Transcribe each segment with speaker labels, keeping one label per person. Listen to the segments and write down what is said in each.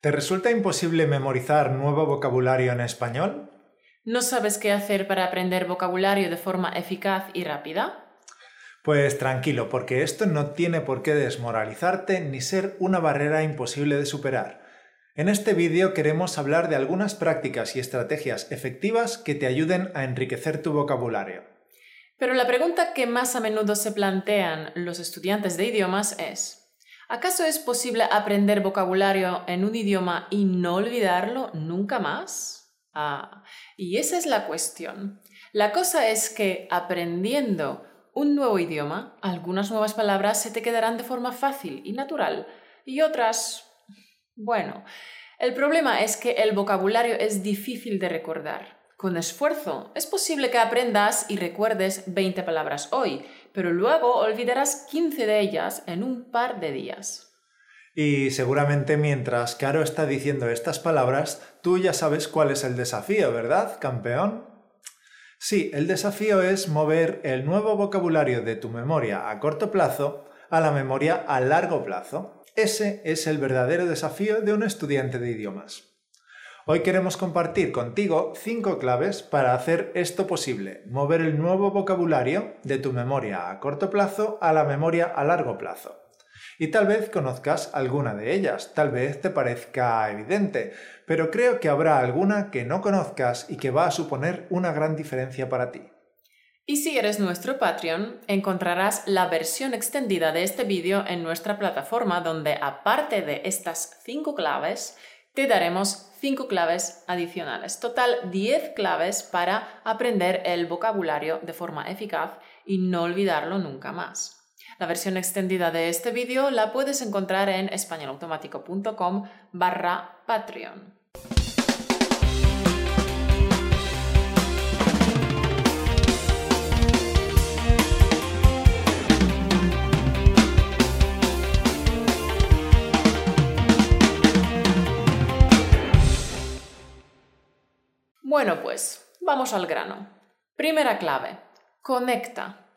Speaker 1: ¿Te resulta imposible memorizar nuevo vocabulario en español?
Speaker 2: ¿No sabes qué hacer para aprender vocabulario de forma eficaz y rápida?
Speaker 1: Pues tranquilo, porque esto no tiene por qué desmoralizarte ni ser una barrera imposible de superar. En este vídeo queremos hablar de algunas prácticas y estrategias efectivas que te ayuden a enriquecer tu vocabulario.
Speaker 2: Pero la pregunta que más a menudo se plantean los estudiantes de idiomas es, ¿Acaso es posible aprender vocabulario en un idioma y no olvidarlo nunca más? Ah, y esa es la cuestión. La cosa es que aprendiendo un nuevo idioma, algunas nuevas palabras se te quedarán de forma fácil y natural y otras, bueno, el problema es que el vocabulario es difícil de recordar. Con esfuerzo es posible que aprendas y recuerdes 20 palabras hoy, pero luego olvidarás 15 de ellas en un par de días.
Speaker 1: Y seguramente mientras Caro está diciendo estas palabras, tú ya sabes cuál es el desafío, ¿verdad, campeón? Sí, el desafío es mover el nuevo vocabulario de tu memoria a corto plazo a la memoria a largo plazo. Ese es el verdadero desafío de un estudiante de idiomas. Hoy queremos compartir contigo cinco claves para hacer esto posible, mover el nuevo vocabulario de tu memoria a corto plazo a la memoria a largo plazo. Y tal vez conozcas alguna de ellas, tal vez te parezca evidente, pero creo que habrá alguna que no conozcas y que va a suponer una gran diferencia para ti.
Speaker 2: Y si eres nuestro Patreon, encontrarás la versión extendida de este vídeo en nuestra plataforma donde aparte de estas cinco claves, te daremos 5 claves adicionales. Total 10 claves para aprender el vocabulario de forma eficaz y no olvidarlo nunca más. La versión extendida de este vídeo la puedes encontrar en españolautomático.com barra Patreon. Bueno, pues vamos al grano. Primera clave. Conecta.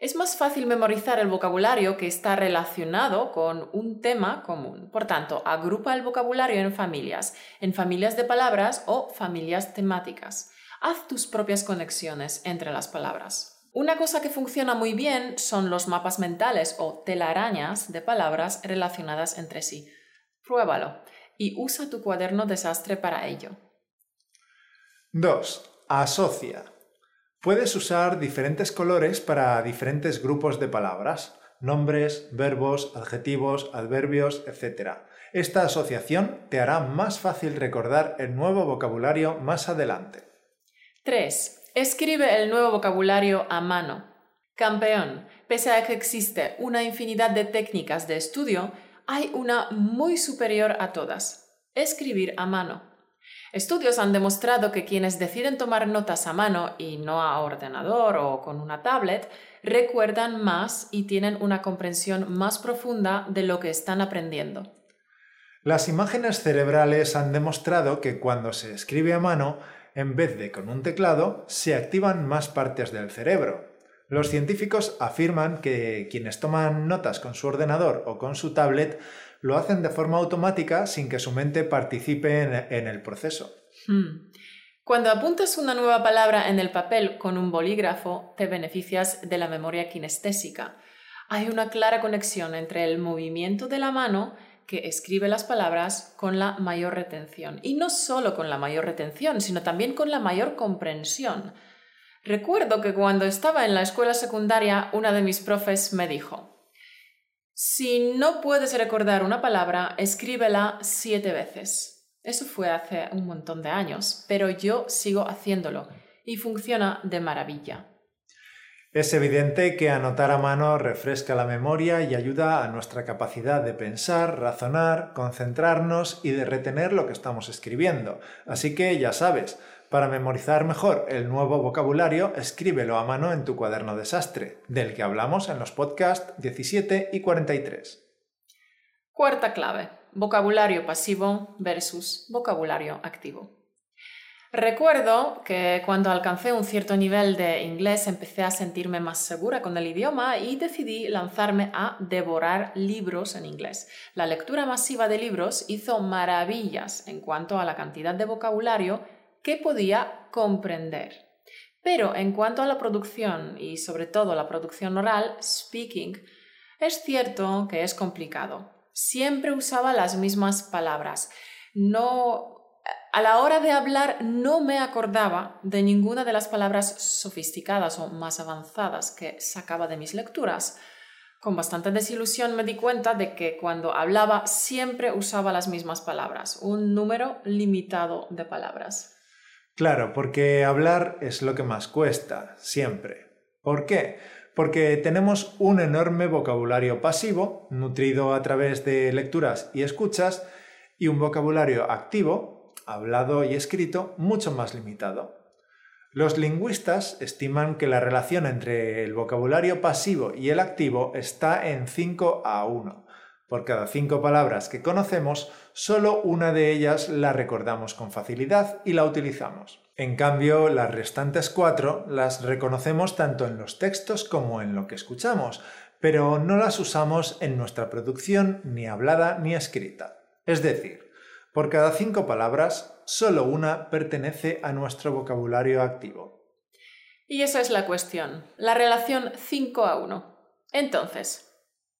Speaker 2: Es más fácil memorizar el vocabulario que está relacionado con un tema común. Por tanto, agrupa el vocabulario en familias, en familias de palabras o familias temáticas. Haz tus propias conexiones entre las palabras. Una cosa que funciona muy bien son los mapas mentales o telarañas de palabras relacionadas entre sí. Pruébalo y usa tu cuaderno desastre para ello.
Speaker 1: 2. Asocia. Puedes usar diferentes colores para diferentes grupos de palabras, nombres, verbos, adjetivos, adverbios, etc. Esta asociación te hará más fácil recordar el nuevo vocabulario más adelante.
Speaker 2: 3. Escribe el nuevo vocabulario a mano. Campeón, pese a que existe una infinidad de técnicas de estudio, hay una muy superior a todas. Escribir a mano. Estudios han demostrado que quienes deciden tomar notas a mano y no a ordenador o con una tablet recuerdan más y tienen una comprensión más profunda de lo que están aprendiendo.
Speaker 1: Las imágenes cerebrales han demostrado que cuando se escribe a mano, en vez de con un teclado, se activan más partes del cerebro. Los científicos afirman que quienes toman notas con su ordenador o con su tablet lo hacen de forma automática sin que su mente participe en, el proceso.
Speaker 2: Hmm. Cuando apuntas una nueva palabra en el papel con un bolígrafo, te beneficias de la memoria kinestésica. Hay una clara conexión entre el movimiento de la mano que escribe las palabras con la mayor retención. Y no solo con la mayor retención, sino también con la mayor comprensión. Recuerdo que cuando estaba en la escuela secundaria, una de mis profes me dijo, si no puedes recordar una palabra, escríbela siete veces. Eso fue hace un montón de años, pero yo sigo haciéndolo y funciona de maravilla.
Speaker 1: Es evidente que anotar a mano refresca la memoria y ayuda a nuestra capacidad de pensar, razonar, concentrarnos y de retener lo que estamos escribiendo. Así que ya sabes, para memorizar mejor el nuevo vocabulario, escríbelo a mano en tu cuaderno desastre, del que hablamos en los podcasts 17 y 43.
Speaker 2: Cuarta clave, vocabulario pasivo versus vocabulario activo. Recuerdo que cuando alcancé un cierto nivel de inglés empecé a sentirme más segura con el idioma y decidí lanzarme a devorar libros en inglés. La lectura masiva de libros hizo maravillas en cuanto a la cantidad de vocabulario que podía comprender. Pero en cuanto a la producción y sobre todo la producción oral, speaking, es cierto que es complicado. Siempre usaba las mismas palabras. No a la hora de hablar no me acordaba de ninguna de las palabras sofisticadas o más avanzadas que sacaba de mis lecturas. Con bastante desilusión me di cuenta de que cuando hablaba siempre usaba las mismas palabras, un número limitado de palabras.
Speaker 1: Claro, porque hablar es lo que más cuesta, siempre. ¿Por qué? Porque tenemos un enorme vocabulario pasivo, nutrido a través de lecturas y escuchas, y un vocabulario activo, hablado y escrito, mucho más limitado. Los lingüistas estiman que la relación entre el vocabulario pasivo y el activo está en 5 a 1. Por cada cinco palabras que conocemos, solo una de ellas la recordamos con facilidad y la utilizamos. En cambio, las restantes cuatro las reconocemos tanto en los textos como en lo que escuchamos, pero no las usamos en nuestra producción ni hablada ni escrita. Es decir, por cada cinco palabras, solo una pertenece a nuestro vocabulario activo.
Speaker 2: Y esa es la cuestión, la relación 5 a 1. Entonces,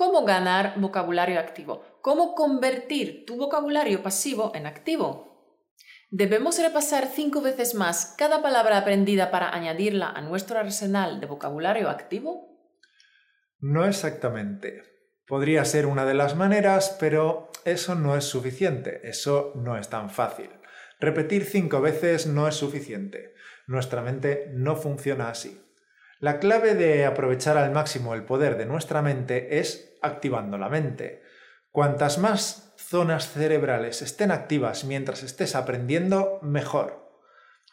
Speaker 2: ¿cómo ganar vocabulario activo? ¿Cómo convertir tu vocabulario pasivo en activo? ¿Debemos repasar cinco veces más cada palabra aprendida para añadirla a nuestro arsenal de vocabulario activo?
Speaker 1: No exactamente. Podría ser una de las maneras, pero eso no es suficiente, eso no es tan fácil. Repetir cinco veces no es suficiente. Nuestra mente no funciona así. La clave de aprovechar al máximo el poder de nuestra mente es activando la mente. Cuantas más zonas cerebrales estén activas mientras estés aprendiendo, mejor.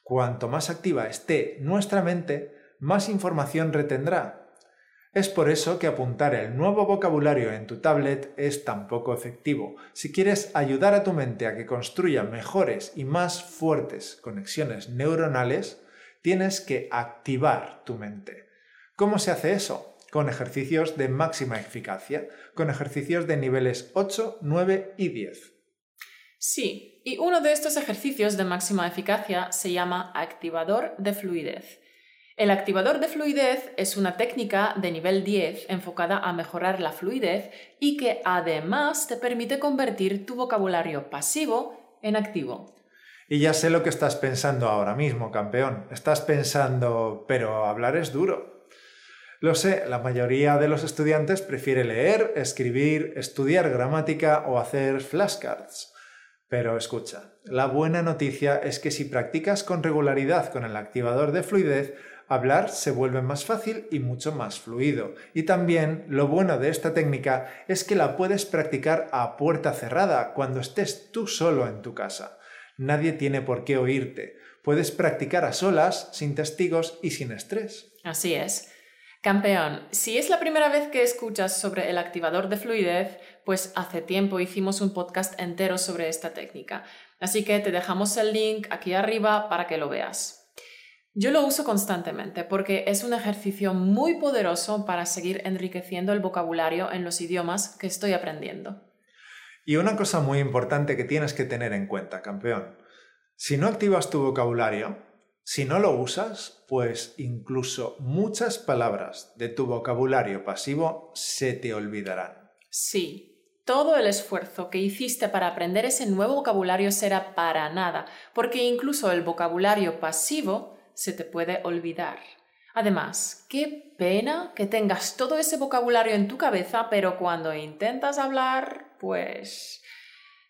Speaker 1: Cuanto más activa esté nuestra mente, más información retendrá es por eso que apuntar el nuevo vocabulario en tu tablet es tan poco efectivo. Si quieres ayudar a tu mente a que construya mejores y más fuertes conexiones neuronales, tienes que activar tu mente. ¿Cómo se hace eso? Con ejercicios de máxima eficacia, con ejercicios de niveles 8, 9 y 10.
Speaker 2: Sí, y uno de estos ejercicios de máxima eficacia se llama activador de fluidez. El activador de fluidez es una técnica de nivel 10 enfocada a mejorar la fluidez y que además te permite convertir tu vocabulario pasivo en activo.
Speaker 1: Y ya sé lo que estás pensando ahora mismo, campeón. Estás pensando, pero hablar es duro. Lo sé, la mayoría de los estudiantes prefiere leer, escribir, estudiar gramática o hacer flashcards. Pero escucha, la buena noticia es que si practicas con regularidad con el activador de fluidez, hablar se vuelve más fácil y mucho más fluido. Y también lo bueno de esta técnica es que la puedes practicar a puerta cerrada cuando estés tú solo en tu casa. Nadie tiene por qué oírte. Puedes practicar a solas, sin testigos y sin estrés.
Speaker 2: Así es. Campeón, si es la primera vez que escuchas sobre el activador de fluidez, pues hace tiempo hicimos un podcast entero sobre esta técnica. Así que te dejamos el link aquí arriba para que lo veas. Yo lo uso constantemente porque es un ejercicio muy poderoso para seguir enriqueciendo el vocabulario en los idiomas que estoy aprendiendo.
Speaker 1: Y una cosa muy importante que tienes que tener en cuenta, campeón. Si no activas tu vocabulario, si no lo usas, pues incluso muchas palabras de tu vocabulario pasivo se te olvidarán.
Speaker 2: Sí, todo el esfuerzo que hiciste para aprender ese nuevo vocabulario será para nada, porque incluso el vocabulario pasivo se te puede olvidar. Además, qué pena que tengas todo ese vocabulario en tu cabeza, pero cuando intentas hablar, pues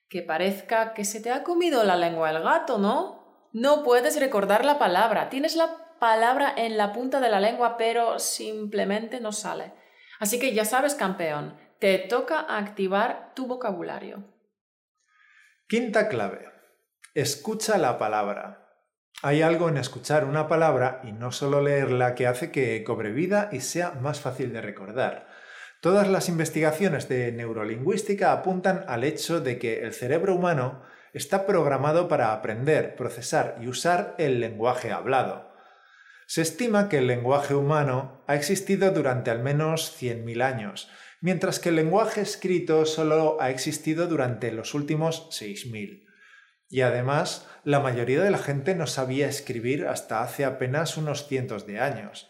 Speaker 2: que parezca que se te ha comido la lengua el gato, ¿no? No puedes recordar la palabra, tienes la palabra en la punta de la lengua, pero simplemente no sale. Así que ya sabes, campeón, te toca activar tu vocabulario.
Speaker 1: Quinta clave. Escucha la palabra. Hay algo en escuchar una palabra y no solo leerla que hace que cobre vida y sea más fácil de recordar. Todas las investigaciones de neurolingüística apuntan al hecho de que el cerebro humano está programado para aprender, procesar y usar el lenguaje hablado. Se estima que el lenguaje humano ha existido durante al menos 100.000 años, mientras que el lenguaje escrito solo ha existido durante los últimos 6.000. Y además, la mayoría de la gente no sabía escribir hasta hace apenas unos cientos de años.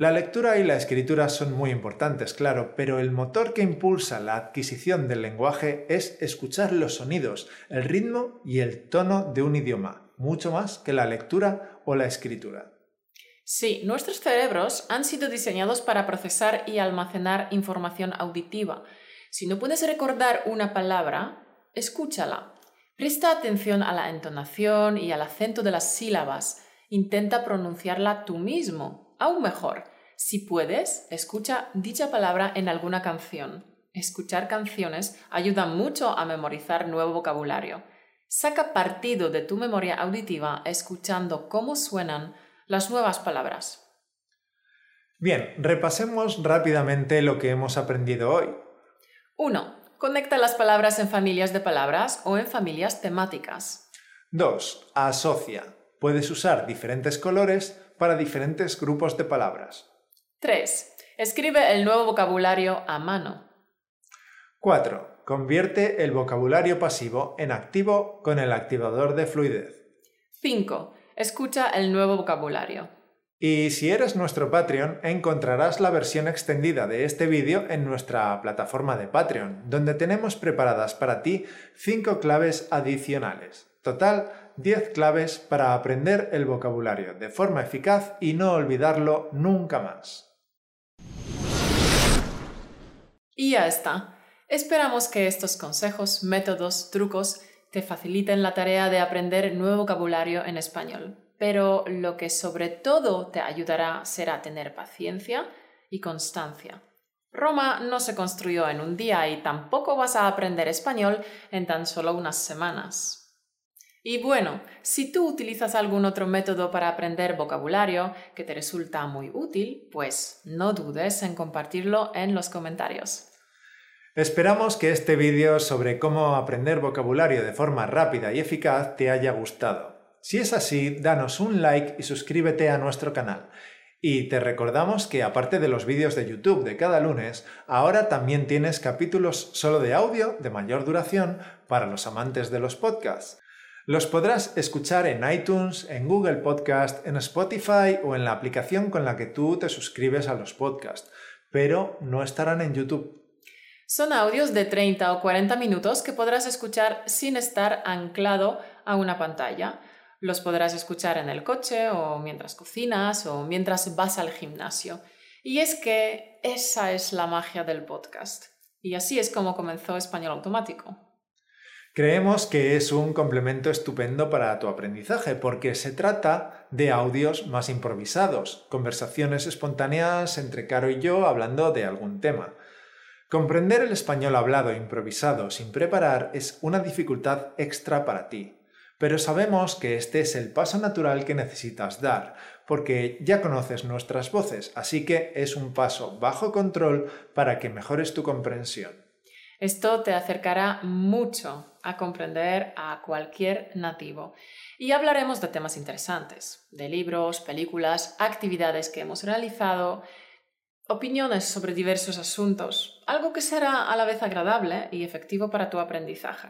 Speaker 1: La lectura y la escritura son muy importantes, claro, pero el motor que impulsa la adquisición del lenguaje es escuchar los sonidos, el ritmo y el tono de un idioma, mucho más que la lectura o la escritura.
Speaker 2: Sí, nuestros cerebros han sido diseñados para procesar y almacenar información auditiva. Si no puedes recordar una palabra, escúchala. Presta atención a la entonación y al acento de las sílabas. Intenta pronunciarla tú mismo. Aún mejor, si puedes, escucha dicha palabra en alguna canción. Escuchar canciones ayuda mucho a memorizar nuevo vocabulario. Saca partido de tu memoria auditiva escuchando cómo suenan las nuevas palabras.
Speaker 1: Bien, repasemos rápidamente lo que hemos aprendido hoy.
Speaker 2: 1. Conecta las palabras en familias de palabras o en familias temáticas.
Speaker 1: 2. Asocia. Puedes usar diferentes colores para diferentes grupos de palabras.
Speaker 2: 3. Escribe el nuevo vocabulario a mano.
Speaker 1: 4. Convierte el vocabulario pasivo en activo con el activador de fluidez.
Speaker 2: 5. Escucha el nuevo vocabulario.
Speaker 1: Y si eres nuestro Patreon, encontrarás la versión extendida de este vídeo en nuestra plataforma de Patreon, donde tenemos preparadas para ti 5 claves adicionales. Total, 10 claves para aprender el vocabulario de forma eficaz y no olvidarlo nunca más.
Speaker 2: Y ya está. Esperamos que estos consejos, métodos, trucos te faciliten la tarea de aprender nuevo vocabulario en español, pero lo que sobre todo te ayudará será tener paciencia y constancia. Roma no se construyó en un día y tampoco vas a aprender español en tan solo unas semanas. Y bueno, si tú utilizas algún otro método para aprender vocabulario que te resulta muy útil, pues no dudes en compartirlo en los comentarios.
Speaker 1: Esperamos que este vídeo sobre cómo aprender vocabulario de forma rápida y eficaz te haya gustado. Si es así, danos un like y suscríbete a nuestro canal. Y te recordamos que aparte de los vídeos de YouTube de cada lunes, ahora también tienes capítulos solo de audio de mayor duración para los amantes de los podcasts. Los podrás escuchar en iTunes, en Google Podcast, en Spotify o en la aplicación con la que tú te suscribes a los podcasts, pero no estarán en YouTube.
Speaker 2: Son audios de 30 o 40 minutos que podrás escuchar sin estar anclado a una pantalla. Los podrás escuchar en el coche o mientras cocinas o mientras vas al gimnasio. Y es que esa es la magia del podcast. Y así es como comenzó Español Automático.
Speaker 1: Creemos que es un complemento estupendo para tu aprendizaje porque se trata de audios más improvisados, conversaciones espontáneas entre Caro y yo hablando de algún tema. Comprender el español hablado improvisado sin preparar es una dificultad extra para ti, pero sabemos que este es el paso natural que necesitas dar, porque ya conoces nuestras voces, así que es un paso bajo control para que mejores tu comprensión.
Speaker 2: Esto te acercará mucho a comprender a cualquier nativo. Y hablaremos de temas interesantes, de libros, películas, actividades que hemos realizado, opiniones sobre diversos asuntos, algo que será a la vez agradable y efectivo para tu aprendizaje.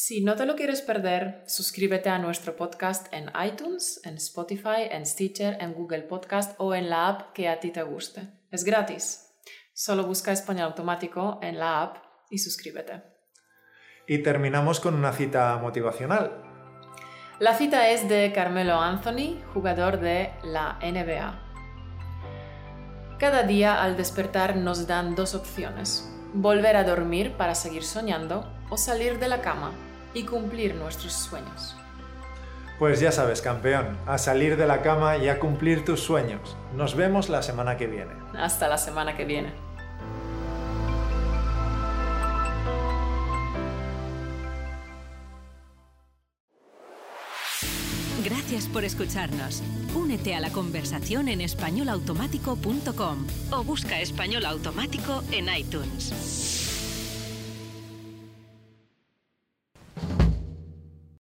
Speaker 2: Si no te lo quieres perder, suscríbete a nuestro podcast en iTunes, en Spotify, en Stitcher, en Google Podcast o en la app que a ti te guste. Es gratis. Solo busca español automático en la app y suscríbete.
Speaker 1: Y terminamos con una cita motivacional.
Speaker 2: La cita es de Carmelo Anthony, jugador de la NBA. Cada día al despertar nos dan dos opciones, volver a dormir para seguir soñando o salir de la cama y cumplir nuestros sueños.
Speaker 1: Pues ya sabes, campeón, a salir de la cama y a cumplir tus sueños. Nos vemos la semana que viene.
Speaker 2: Hasta la semana que viene.
Speaker 3: Gracias por escucharnos. Únete a la conversación en españolautomático.com o busca español automático en iTunes.